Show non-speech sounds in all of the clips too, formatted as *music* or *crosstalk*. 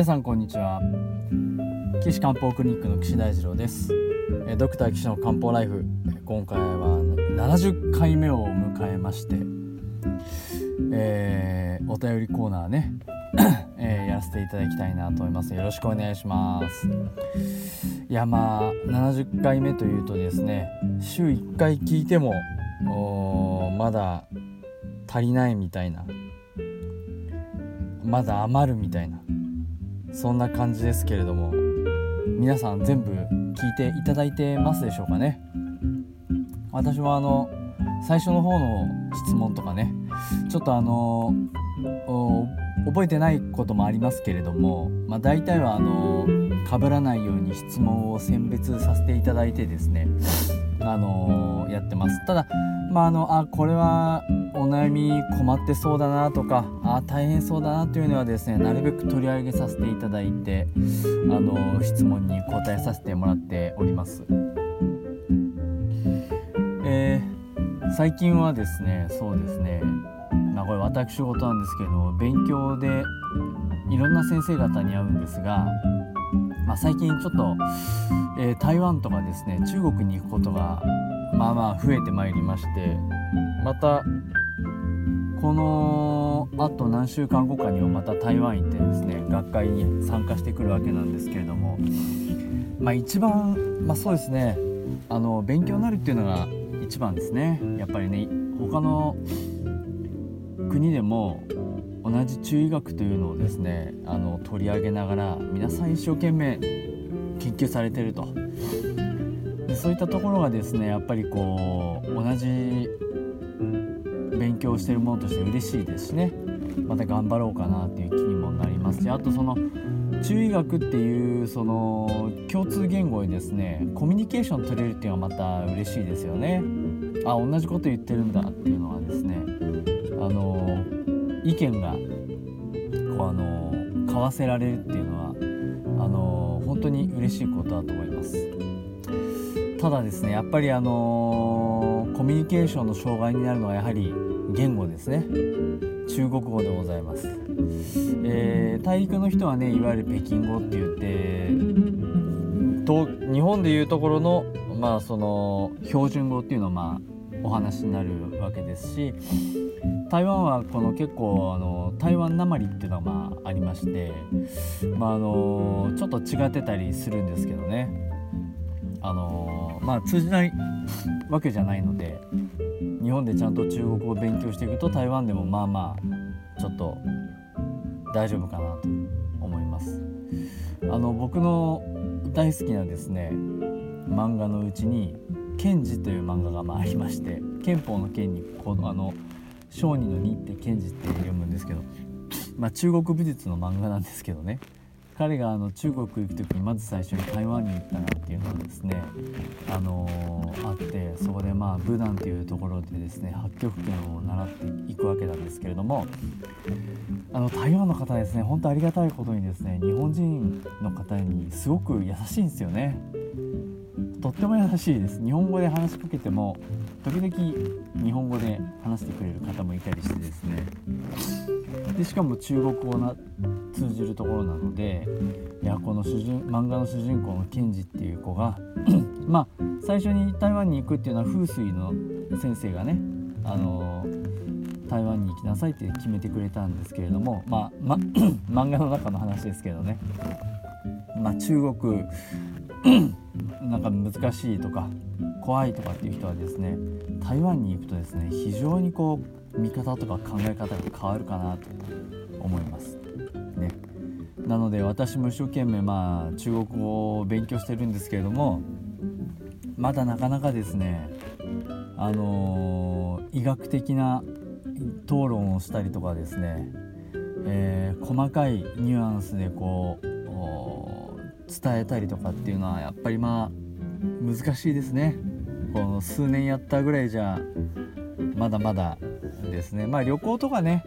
皆さんこんにちは。岸漢方クリニックの岸大二郎です。えドクター岸の漢方ライフ。今回は70回目を迎えまして、えーお便りコーナーね、*coughs* えーやらせていただきたいなと思います。よろしくお願いします。いやまあ70回目というとですね週1回聞いてもまだ足りないみたいな。まだ余るみたいな。そんな感じですけれども皆さん全部聞いていただいてますでしょうかね？私もあの最初の方の質問とかねちょっとあの覚えてないこともありますけれども、まあ、大体はあの被らないように質問を選別させていただいてですねあのやってますただまああのあこれはお悩み困ってそうだなとかあ大変そうだなというのはですねなるべく取り上げさせていただいてあの質問に答えさせてもらっております。えー最近はですねそうですねまあこれ私事なんですけど勉強でいろんな先生方に会うんですが、まあ、最近ちょっと、えー台湾とかですね中国に行くことがまあまあ増えてまいりましてまたこのあと何週間後かにはまた台湾行ってですね学会に参加してくるわけなんですけれどもまあ一番まあそうですねあの勉強になるっていうのが一番ですね。やっぱりね他の国でも同じ中医学というのをですねあの取り上げながら皆さん一生懸命研究されてると。でそういったところがですねやっぱりこう同じ勉強してるものとして嬉しいですしね。また頑張ろうかなっていう気にもなりますしあとその中医学っていうその共通言語にですねコミュニケーション取れるっていうのはまた嬉しいですよね。あ同じこと言ってるんだっていうのはですねあの意見がこうあの交わせられるっていうのはあの本当に嬉しいことだと思います。ただですねやっぱりあのコミュニケーションの障害になるのはやはり言語ですね。中国語でございます、えー大陸の人はねいわゆる北京語って言ってと日本でいうところのまあその標準語っていうのはまあお話になるわけですし台湾はこの結構あの台湾なまりっていうのがまあありましてまああのちょっと違ってたりするんですけどね。あのまあ通じないわけじゃないので日本でちゃんと中国語を勉強していくと台湾でもまあまあちょっと大丈夫かなと思います。あの僕の大好きなですね漫画のうちに「賢治」という漫画がまありまして憲法の憲にこのあの小児の2って賢治って読むんですけどまあ中国武術の漫画なんですけどね彼があの中国行く時にまず最初に台湾に行ったなっていうのがですね、あのーあってそこでまあ武断というところでですね八極拳を習っていくわけなんですけれどもあの台湾の方ですね本当ありがたいことにですね日本人の方にすごく優しいんですよね。とっても優しいです。日本語で話しかけても時々日本語で話してくれる方もいたりしてですね。でしかも中国語な通じるところなのでいやこの主人漫画の主人公のケンジっていう子が *clears throat* まあ最初に台湾に行くっていうのは風水の先生がねあの台湾に行きなさいって決めてくれたんですけれどもまあ、ま、*clears throat* 漫画の中の話ですけどね、まあ、中国なんか難しいとか怖いとかっていう人はですね台湾に行くとですね非常にこう見方とか考え方が変わるかなと思います。ね、なので私も一生懸命まあ中国語を勉強してるんですけれどもまだなかなかですねあのー、医学的な討論をしたりとかですね、えー、細かいニュアンスでこう伝えたりとかっていうのはやっぱりまあ難しいですねこの数年やったぐらいじゃまだまだですねまあ旅行とかね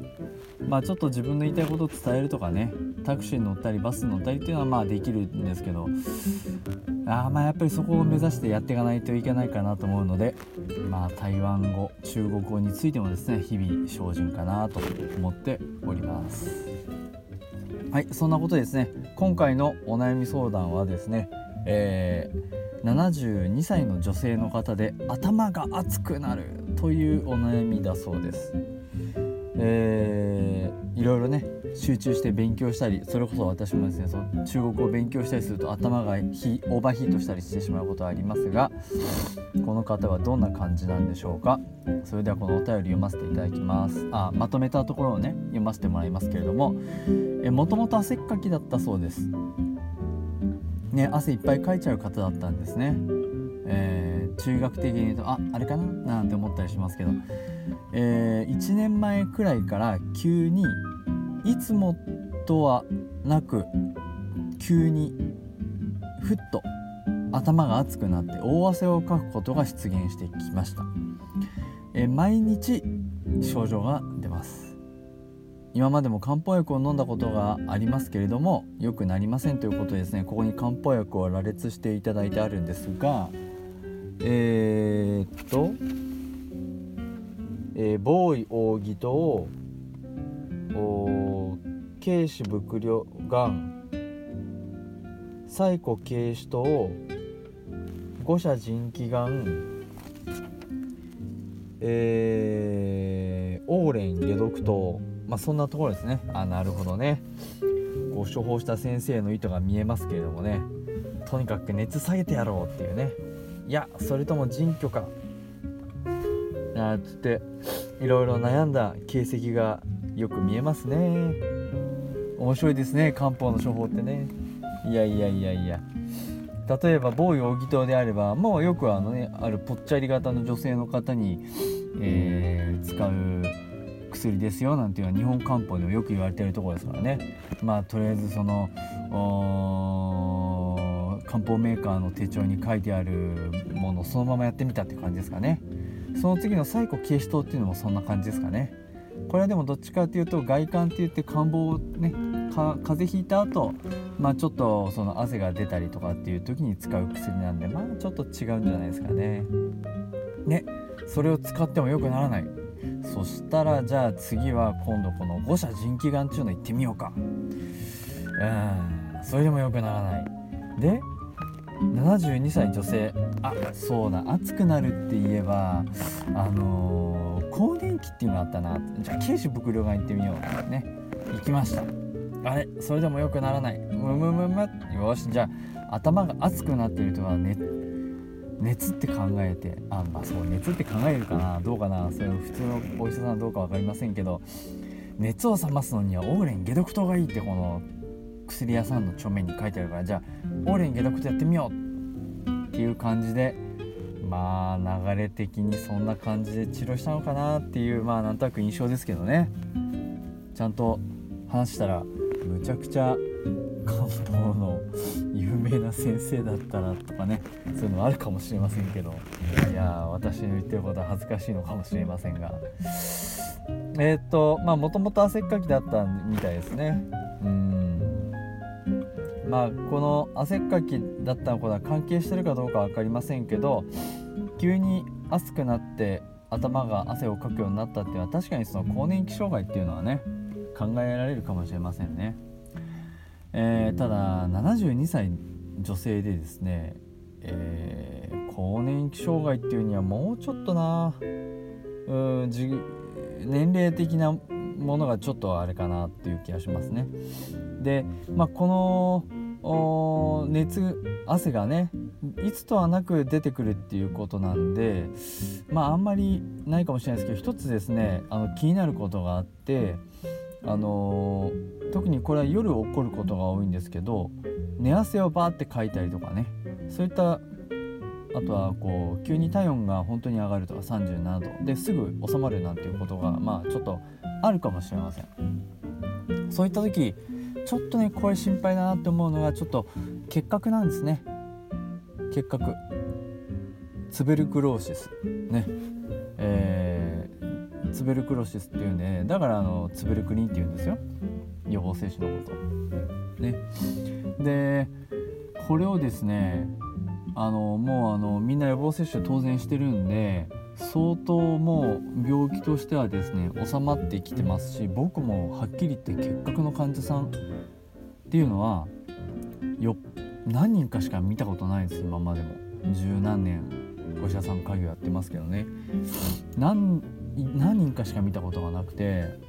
まあちょっと自分の言いたいことを伝えるとかねタクシーに乗ったりバスに乗ったりっていうのはまあできるんですけどあまあやっぱりそこを目指してやっていかないといけないかなと思うのでまあ台湾語中国語についてもですね日々精進かなと思っております。はいそんなことですね今回のお悩み相談はですね、えー、72歳の女性の方で頭が熱くなるというお悩みだそうです。えー、いろいろね集中して勉強したりそれこそ私もですねその中国語を勉強したりすると頭がヒオーバーヒートしたりしてしまうことはありますがこの方はどんな感じなんでしょうか？それではこのお便り読ませていただきますあまとめたところをね読ませてもらいますけれどももともと汗っかきだったそうです。ね汗いっぱいかいちゃう方だったんですね。えー、中学的に言うとああれかな？なんて思ったりしますけど、えー、1年前くらいから急にいつもとはなく急にふっと頭が熱くなって大汗をかくことが出現してきました、え毎日症状が今までも漢方薬を飲んだことがありますけれども良くなりませんということですね。ここに漢方薬を羅列していただいてあるんですがえー、っと、えー、防衛扇と軽視伏量がん最古軽視と五者腎気がんえー、オーレン解毒糖まあそんなところですね。あなるほどね。ご処方した先生の意図が見えますけれどもね。とにかく熱下げてやろうっていうね。いやそれとも腎虚か。あつっていろいろ悩んだ形跡がよく見えますね。面白いですね漢方の処方ってね。いやいやいやいや。例えば某容疑糖であればもうよくあのねあるぽっちゃり型の女性の方に、えー、使う薬ですよなんていうのは日本漢方でもよく言われてるところですからね。まあとりあえずその漢方メーカーの手帳に書いてあるものをそのままやってみたって感じですかね。その次の最古軽視糖っていうのもそんな感じですかね。これはでもどっちかっていうと外観って言って感冒をね風邪ひいた後まあちょっとその汗が出たりとかっていう時に使う薬なんでまあちょっと違うんじゃないですかね。ねそれを使っても良くならない。そしたらじゃあ次は今度この五者腎気丸っていうの行ってみようか。うんそれでも良くならない。で72歳女性。あそうだ。暑くなるって言えばあのー、更年期っていうのあったな。じゃあ軽視伏量が行ってみようね。行きました。あれそれでも良くならない。むむむむ。よしじゃあ頭が熱くなってる人は熱熱って考えてあまあそう熱って考えるかなどうかなそれ普通のお医者さんどうか分かりませんけど熱を冷ますのにはオーレン解毒糖がいいってこの薬屋さんの帳面に書いてあるからじゃあオーレン解毒糖やってみようっていう感じでまあ流れ的にそんな感じで治療したのかなっていうまあなんとなく印象ですけどね。ちゃんと話したらむちゃくちゃ漢方の有名な先生だったらとかねそういうのあるかもしれませんけどいや私の言ってることは恥ずかしいのかもしれませんが。えっ、とまあもともと汗っかきだったみたいですね。うん。まあこの汗っかきだったことは関係してるかどうか分かりませんけど急に暑くなって頭が汗をかくようになったっていうのは確かにその更年期障害っていうのはね考えられるかもしれませんね、えー、ただ72歳女性でですね、えー、更年期障害っていうにはもうちょっとな。うん年齢的なものがちょっとあれかなっていう気がしますね。で、まあ、この熱汗がねいつとはなく出てくるっていうことなんでまああんまりないかもしれないですけど一つですねあの気になることがあってあのー、特にこれは夜起こることが多いんですけど寝汗をバーってかいたりとかね。そういったあとはこう急に体温が本当に上がるとか37度。ですぐ収まるなんていうことがまあちょっとあるかもしれません。そういった時ちょっとねこれ心配だなって思うのがちょっと結核なんですね。結核。ツベルクローシス。ね。えー、ツベルクロシスっていうんで、だからあのツベルクリンっていうんですよ。予防接種のこと。ね。でこれをですねあのもうあのみんな予防接種当然してるんで相当もう病気としてはですね収まってきてますし僕もはっきり言って結核の患者さんっていうのはよ何人かしか見たことないです今までも。十何年お医者さん家業やってますけどね。何何人かしか見たことがなくて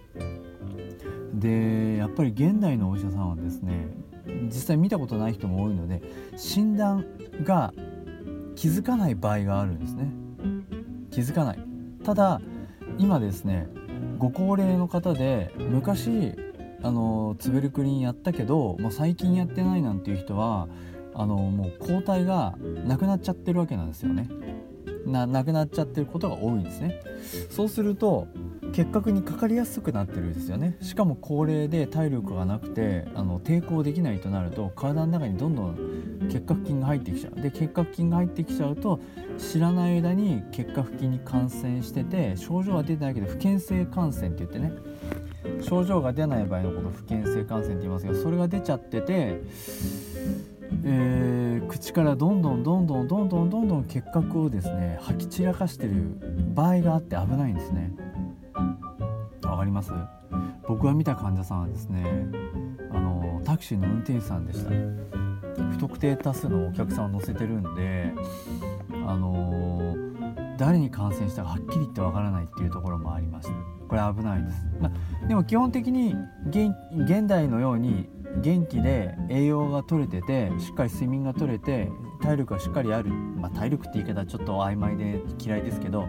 でやっぱり現代のお医者さんはですね実際見たことない人も多いので診断が気づかない場合があるんですね。気づかない。ただ今ですねご高齢の方で昔あのツベルクリンやったけどもう最近やってないなんていう人はあのもう抗体がなくなっちゃってるわけなんですよね。ななくなっちゃってることが多いんですね。そうすると結核にかかりやすくなってるんですよね。しかも高齢で体力がなくてあの抵抗できないとなると体の中にどんどん結核菌が入ってきちゃう。で結核菌が入ってきちゃうと知らない間に結核菌に感染してて症状は出てないけど不健性感染って言ってね。症状が出ない場合のこと不健性感染って言いますけどそれが出ちゃっててえー、口からどんどんどんどんどんどんどんどん結核をですね吐き散らかしてる場合があって危ないんですね。かります？僕が見た患者さんはですねあのタクシーの運転手さんでした。不特定多数のお客さんを乗せてるんであの誰に感染したかはっきり言ってわからないっていうところもありましたこれ危ないです、ま、でも基本的に現代のように元気で栄養が取れててしっかり睡眠が取れて体力がしっかりある、まあ、体力って言い方はちょっと曖昧で嫌いですけど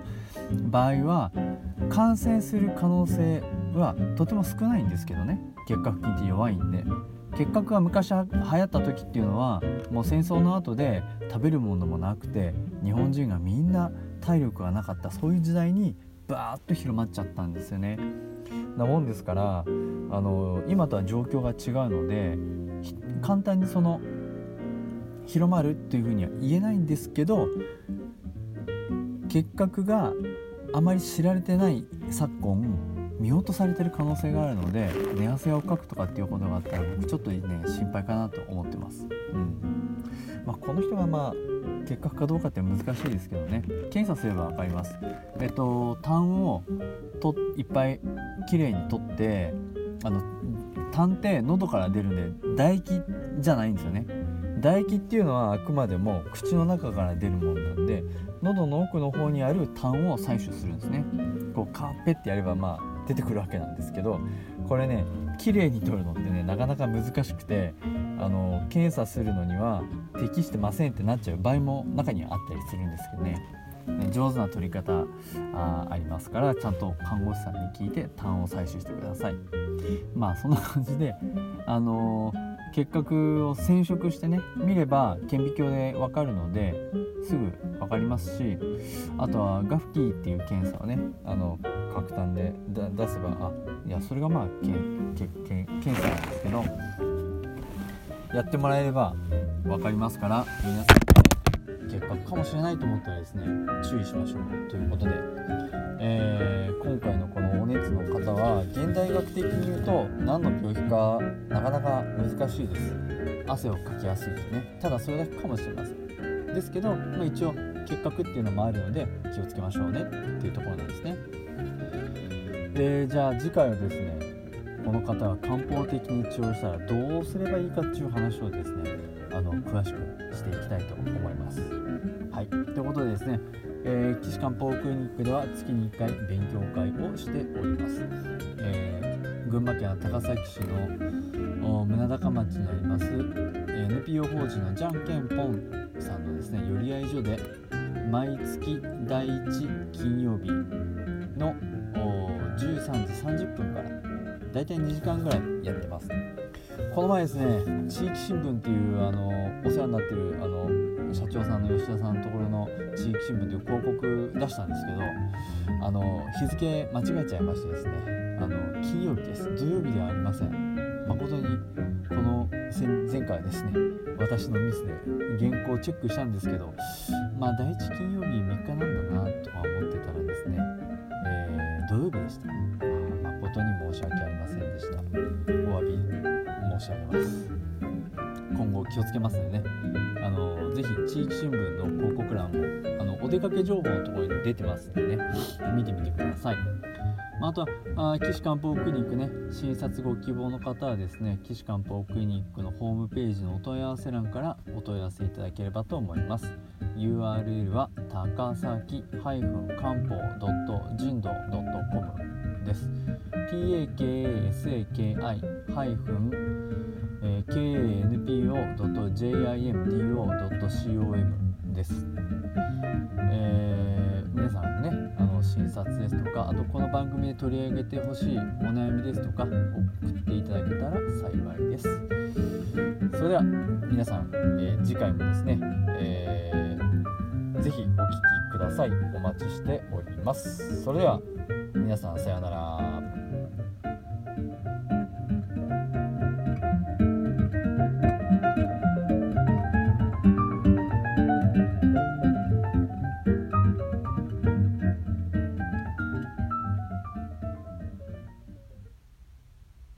場合は感染する可能性はとても少ないんですけどね結核菌って弱いんで結核が昔流行った時っていうのはもう戦争の後で食べるものもなくて日本人がみんな体力がなかったそういう時代にバーッと広まっちゃったんですよね。なもんですからあの今とは状況が違うので簡単にその広まるっていうふうには言えないんですけど結核があまり知られてない昨今見落とされてる可能性があるので寝汗をかくとかっていうことがあったら僕ちょっとね心配かなと思ってます。うん。まあ、この人がまあ結核かどうかって難しいですけどね。検査すれば分かります。えっと痰をといっぱいきれいに取ってあの痰って喉から出るんで唾液じゃないんですよね。唾液っていうのはあくまでも口の中から出るものなんで喉の奥の方にある痰を採取するんですね。こうカーペってやればまあ出てくるわけなんですけどこれね綺麗に取るのってねなかなか難しくてあの検査するのには適してませんってなっちゃう場合も中にはあったりするんですけどね。ね上手な取り方あありますからちゃんと看護師さんに聞いて痰を採取してください。まあそんな感じであのー結核を染色してね見れば顕微鏡で分かるのですぐ分かりますしあとはガフキーっていう検査をねあの角炭で出せばあいやそれがまあけけけ検査なんですけどやってもらえれば分かりますから皆さん、結果かもしれないと思ったらですね注意しましょうということで、えー、今回のこのお熱の方は現代学的に言うと何の病気かなかなか難しいです。汗をかきやすいですね。ただそれだけかもしれません。ですけど、まあ、一応結核っていうのもあるので気をつけましょうねっていうところなんですね。でじゃあ次回はですねこの方は漢方的に治療したらどうすればいいかっていう話をですねあの詳しくしていきたいと思います。はい、ということでですね、えー、岸漢方クリニックでは月に1回勉強会をしております。えー、群馬県高崎市の宗高町にあります NPO 法人のじゃんけんぽんさんのですね寄り合い所で毎月第1金曜日の13時30分からだいたい2時間ぐらいやってますこの前ですね地域新聞っていうあのお世話になってるあの社長さんの吉田さんのところの地域新聞という広告出したんですけどあの日付間違えちゃいましてですねあの金曜日です。土曜日ではありません。誠にこの前回ですね私のミスで原稿をチェックしたんですけどまあ第一金曜日3日なんだなとは思ってたらですね、えー、土曜日でした。あ誠に申し訳ありませんでした。お詫び申し上げます。今後気をつけますのでねあのぜひ地域新聞の広告欄もあのお出かけ情報のところに出てますんでね見てみてください。まあ、あとはあ岸漢方クリニックね診察ご希望の方はですね岸漢方クリニックのホームページのお問い合わせ欄からお問い合わせいただければと思います。URL は高崎漢方.人道 .com です。takasaki-kanpo.jimdo.com です、えー、皆さんねあの診察ですとかあとこの番組で取り上げてほしいお悩みですとか送っていただけたら幸いです。それでは皆さん、えー、次回もですね、えー、ぜひお聴きください。お待ちしております。それでは皆さんさようなら。